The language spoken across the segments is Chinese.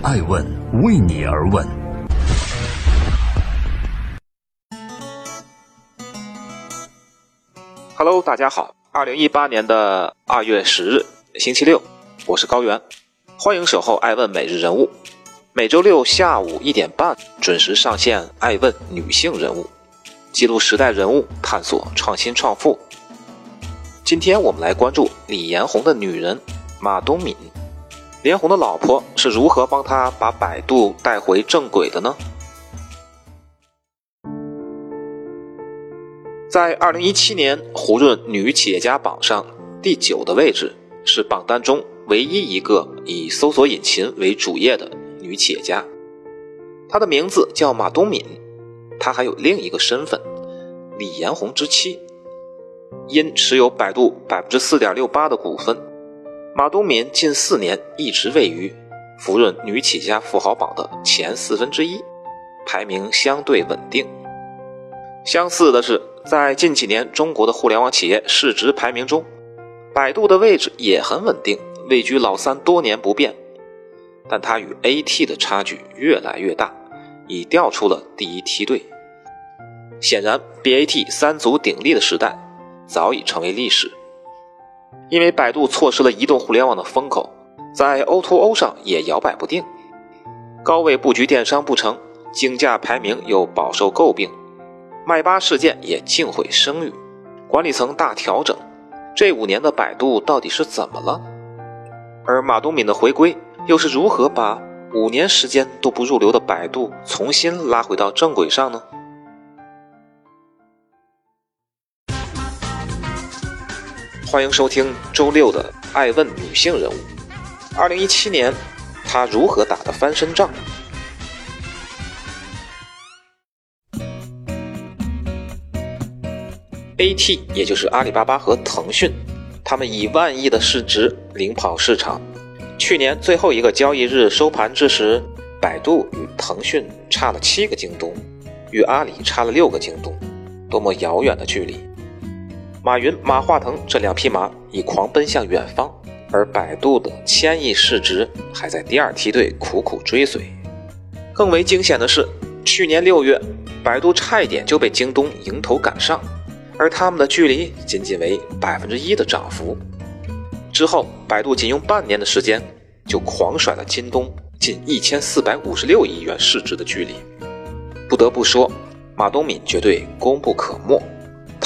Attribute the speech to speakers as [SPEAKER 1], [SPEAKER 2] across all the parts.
[SPEAKER 1] 爱问为你而问。
[SPEAKER 2] Hello，大家好，二零一八年的二月十日，星期六，我是高原，欢迎守候爱问每日人物，每周六下午一点半准时上线爱问女性人物，记录时代人物，探索创新创富。今天我们来关注李彦宏的女人马东敏。连红的老婆是如何帮他把百度带回正轨的呢？在二零一七年胡润女企业家榜上第九的位置，是榜单中唯一一个以搜索引擎为主业的女企业家。她的名字叫马东敏，她还有另一个身份——李彦宏之妻。因持有百度百分之四点六八的股份，马东敏近四年一直位于福润女企业家富豪榜的前四分之一，排名相对稳定。相似的是，在近几年中国的互联网企业市值排名中，百度的位置也很稳定，位居老三多年不变。但它与 AT 的差距越来越大，已掉出了第一梯队。显然，BAT 三足鼎立的时代。早已成为历史，因为百度错失了移动互联网的风口，在 O2O 上也摇摆不定，高位布局电商不成，竞价排名又饱受诟病，麦巴事件也尽毁声誉，管理层大调整，这五年的百度到底是怎么了？而马东敏的回归又是如何把五年时间都不入流的百度重新拉回到正轨上呢？欢迎收听周六的《爱问女性人物》。二零一七年，她如何打的翻身仗？AT，也就是阿里巴巴和腾讯，他们以万亿的市值领跑市场。去年最后一个交易日收盘之时，百度与腾讯差了七个京东，与阿里差了六个京东，多么遥远的距离！马云、马化腾这两匹马已狂奔向远方，而百度的千亿市值还在第二梯队苦苦追随。更为惊险的是，去年六月，百度差一点就被京东迎头赶上，而他们的距离仅仅为百分之一的涨幅。之后，百度仅用半年的时间就狂甩了京东近一千四百五十六亿元市值的距离。不得不说，马东敏绝对功不可没。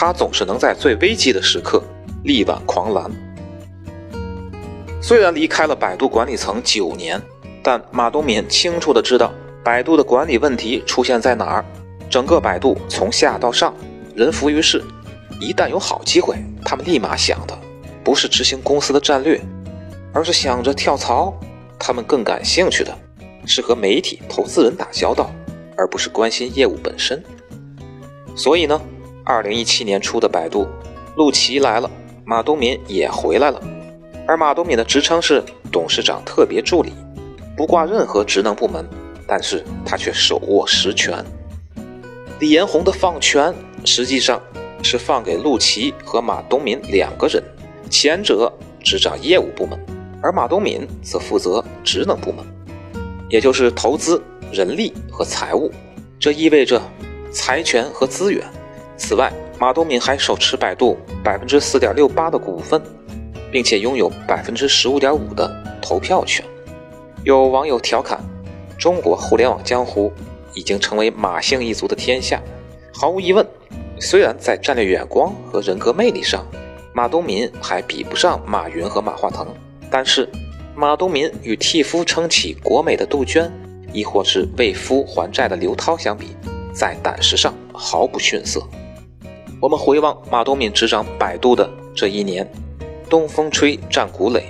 [SPEAKER 2] 他总是能在最危机的时刻力挽狂澜。虽然离开了百度管理层九年，但马东敏清楚的知道百度的管理问题出现在哪儿。整个百度从下到上，人浮于事。一旦有好机会，他们立马想的不是执行公司的战略，而是想着跳槽。他们更感兴趣的是和媒体、投资人打交道，而不是关心业务本身。所以呢？二零一七年初的百度，陆琪来了，马东敏也回来了，而马东敏的职称是董事长特别助理，不挂任何职能部门，但是他却手握实权。李彦宏的放权实际上是放给陆琪和马东敏两个人，前者执掌业务部门，而马东敏则负责职能部门，也就是投资、人力和财务，这意味着财权和资源。此外，马东敏还手持百度百分之四点六八的股份，并且拥有百分之十五点五的投票权。有网友调侃：“中国互联网江湖已经成为马姓一族的天下。”毫无疑问，虽然在战略眼光和人格魅力上，马东敏还比不上马云和马化腾，但是马东敏与替夫撑起国美的杜鹃，亦或是为夫还债的刘涛相比，在胆识上毫不逊色。我们回望马东敏执掌百度的这一年，东风吹，战鼓擂。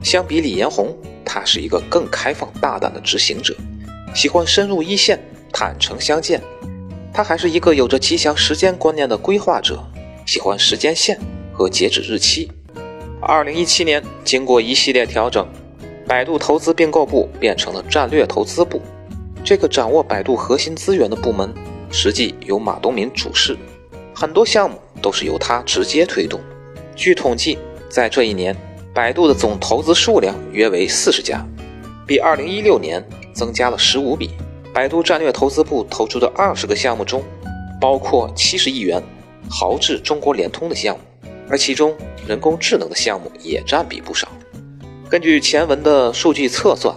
[SPEAKER 2] 相比李彦宏，他是一个更开放大胆的执行者，喜欢深入一线，坦诚相见。他还是一个有着极强时间观念的规划者，喜欢时间线和截止日期。二零一七年，经过一系列调整，百度投资并购部变成了战略投资部。这个掌握百度核心资源的部门，实际由马东敏主事。很多项目都是由他直接推动。据统计，在这一年，百度的总投资数量约为四十家，比2016年增加了15笔。百度战略投资部投出的20个项目中，包括70亿元豪掷中国联通的项目，而其中人工智能的项目也占比不少。根据前文的数据测算，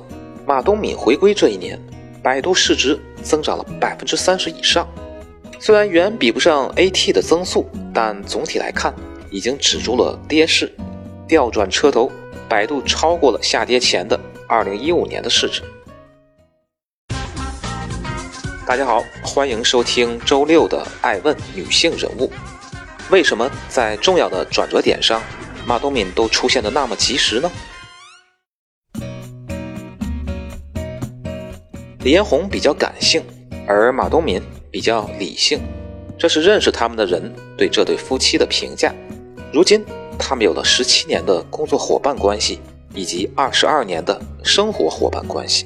[SPEAKER 2] 马东敏回归这一年，百度市值增长了百分之三十以上。虽然远比不上 AT 的增速，但总体来看，已经止住了跌势，调转车头，百度超过了下跌前的二零一五年的市值。大家好，欢迎收听周六的《爱问女性人物》。为什么在重要的转折点上，马东敏都出现的那么及时呢？李彦宏比较感性，而马东敏比较理性，这是认识他们的人对这对夫妻的评价。如今，他们有了十七年的工作伙伴关系，以及二十二年的生活伙伴关系。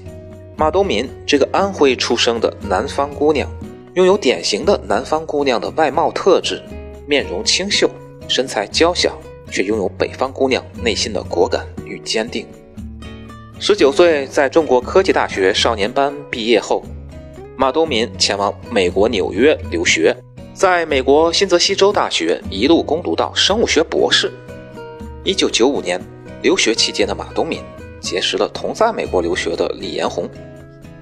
[SPEAKER 2] 马东敏这个安徽出生的南方姑娘，拥有典型的南方姑娘的外貌特质，面容清秀，身材娇小，却拥有北方姑娘内心的果敢与坚定。十九岁在中国科技大学少年班毕业后，马东敏前往美国纽约留学，在美国新泽西州大学一路攻读到生物学博士。一九九五年留学期间的马东敏结识了同在美国留学的李彦宏，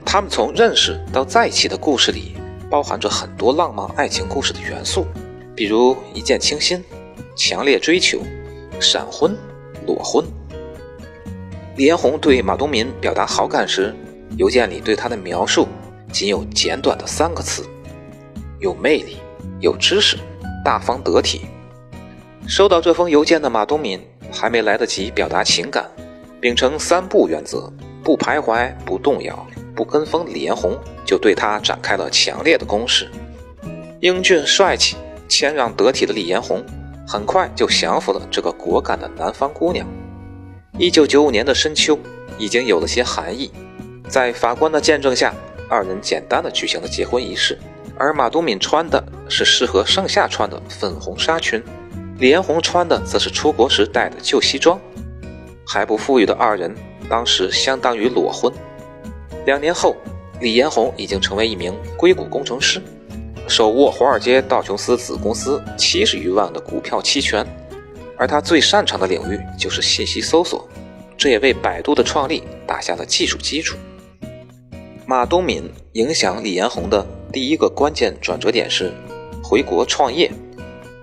[SPEAKER 2] 他们从认识到在一起的故事里，包含着很多浪漫爱情故事的元素，比如一见倾心、强烈追求、闪婚、裸婚。李彦宏对马东敏表达好感时，邮件里对他的描述仅有简短的三个词：有魅力、有知识、大方得体。收到这封邮件的马东敏还没来得及表达情感，秉承三不原则：不徘徊、不动摇、不跟风。李彦宏就对他展开了强烈的攻势。英俊帅气、谦让得体的李彦宏，很快就降服了这个果敢的南方姑娘。一九九五年的深秋，已经有了些寒意。在法官的见证下，二人简单的举行了结婚仪式。而马东敏穿的是适合盛夏穿的粉红纱裙，李彦宏穿的则是出国时带的旧西装。还不富裕的二人，当时相当于裸婚。两年后，李彦宏已经成为一名硅谷工程师，手握华尔街道琼斯子公司七十余万的股票期权。而他最擅长的领域就是信息搜索，这也为百度的创立打下了技术基础。马东敏影响李彦宏的第一个关键转折点是回国创业。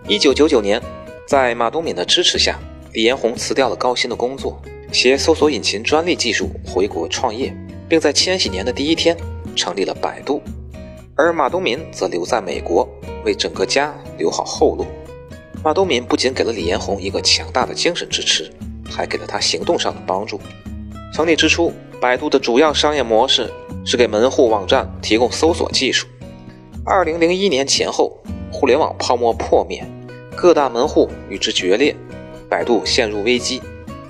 [SPEAKER 2] 一九九九年，在马东敏的支持下，李彦宏辞掉了高薪的工作，携搜索引擎专利技术回国创业，并在千禧年的第一天成立了百度。而马东敏则留在美国，为整个家留好后路。马东敏不仅给了李彦宏一个强大的精神支持，还给了他行动上的帮助。成立之初，百度的主要商业模式是给门户网站提供搜索技术。二零零一年前后，互联网泡沫破灭，各大门户与之决裂，百度陷入危机。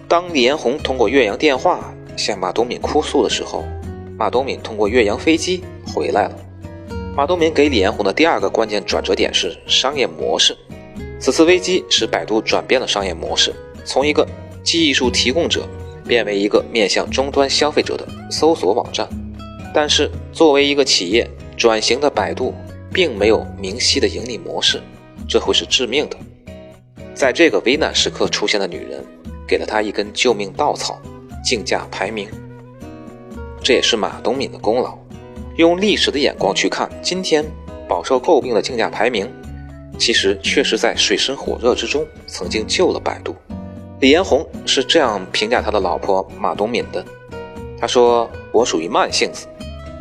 [SPEAKER 2] 当李彦宏通过岳阳电话向马东敏哭诉的时候，马东敏通过岳阳飞机回来了。马东敏给李彦宏的第二个关键转折点是商业模式。此次危机使百度转变了商业模式，从一个技术提供者变为一个面向终端消费者的搜索网站。但是，作为一个企业转型的百度，并没有明晰的盈利模式，这会是致命的。在这个危难时刻出现的女人，给了他一根救命稻草——竞价排名。这也是马东敏的功劳。用历史的眼光去看，今天饱受诟病的竞价排名。其实确实在水深火热之中，曾经救了百度。李彦宏是这样评价他的老婆马东敏的：“他说我属于慢性子，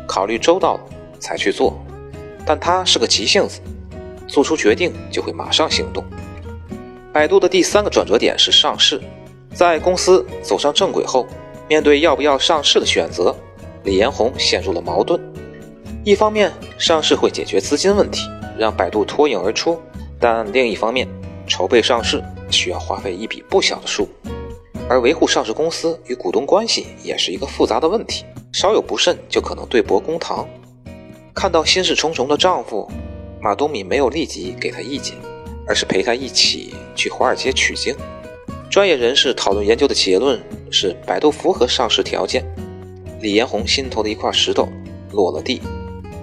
[SPEAKER 2] 考虑周到才去做；但他是个急性子，做出决定就会马上行动。”百度的第三个转折点是上市，在公司走上正轨后，面对要不要上市的选择，李彦宏陷入了矛盾。一方面，上市会解决资金问题。让百度脱颖而出，但另一方面，筹备上市需要花费一笔不小的数，而维护上市公司与股东关系也是一个复杂的问题，稍有不慎就可能对簿公堂。看到心事重重的丈夫，马东敏没有立即给他意见，而是陪他一起去华尔街取经。专业人士讨论研究的结论是，百度符合上市条件。李彦宏心头的一块石头落了地。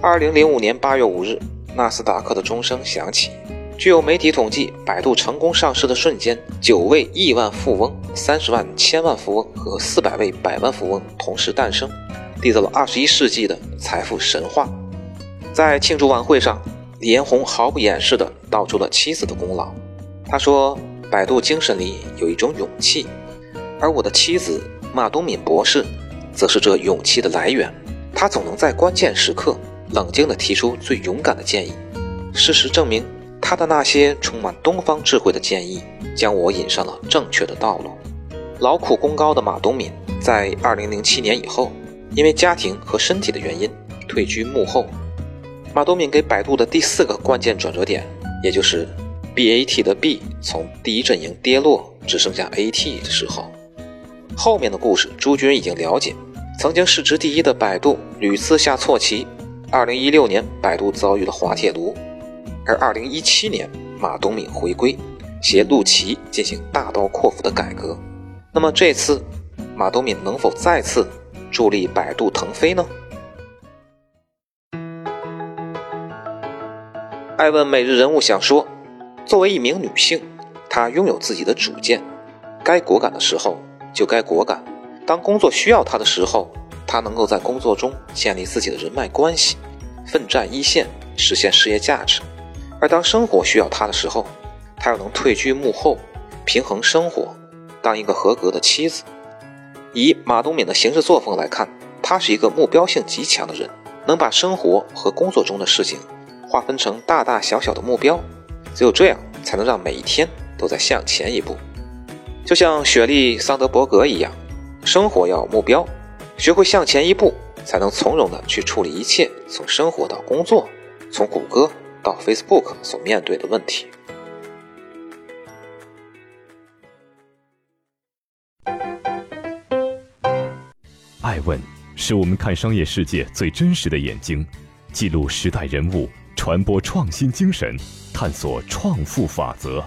[SPEAKER 2] 二零零五年八月五日，纳斯达克的钟声响起。据有媒体统计，百度成功上市的瞬间，九位亿万富翁、三十万千万富翁和四百位百万富翁同时诞生，缔造了二十一世纪的财富神话。在庆祝晚会上，李彦宏毫不掩饰地道出了妻子的功劳。他说：“百度精神里有一种勇气，而我的妻子马东敏博士，则是这勇气的来源。他总能在关键时刻。”冷静地提出最勇敢的建议。事实证明，他的那些充满东方智慧的建议，将我引上了正确的道路。劳苦功高的马东敏，在2007年以后，因为家庭和身体的原因，退居幕后。马东敏给百度的第四个关键转折点，也就是 BAT 的 B 从第一阵营跌落，只剩下 AT 的时候。后面的故事，朱军已经了解。曾经市值第一的百度，屡次下错棋。二零一六年，百度遭遇了滑铁卢，而二零一七年，马东敏回归，携陆琪进行大刀阔斧的改革。那么这次，马东敏能否再次助力百度腾飞呢？艾问每日人物想说：作为一名女性，她拥有自己的主见，该果敢的时候就该果敢。当工作需要她的时候。她能够在工作中建立自己的人脉关系，奋战一线，实现事业价值；而当生活需要他的时候，他又能退居幕后，平衡生活，当一个合格的妻子。以马东敏的行事作风来看，他是一个目标性极强的人，能把生活和工作中的事情划分成大大小小的目标，只有这样，才能让每一天都在向前一步。就像雪莉·桑德伯格一样，生活要有目标。学会向前一步，才能从容的去处理一切从生活到工作，从谷歌到 Facebook 所面对的问题。
[SPEAKER 1] 爱问是我们看商业世界最真实的眼睛，记录时代人物，传播创新精神，探索创富法则。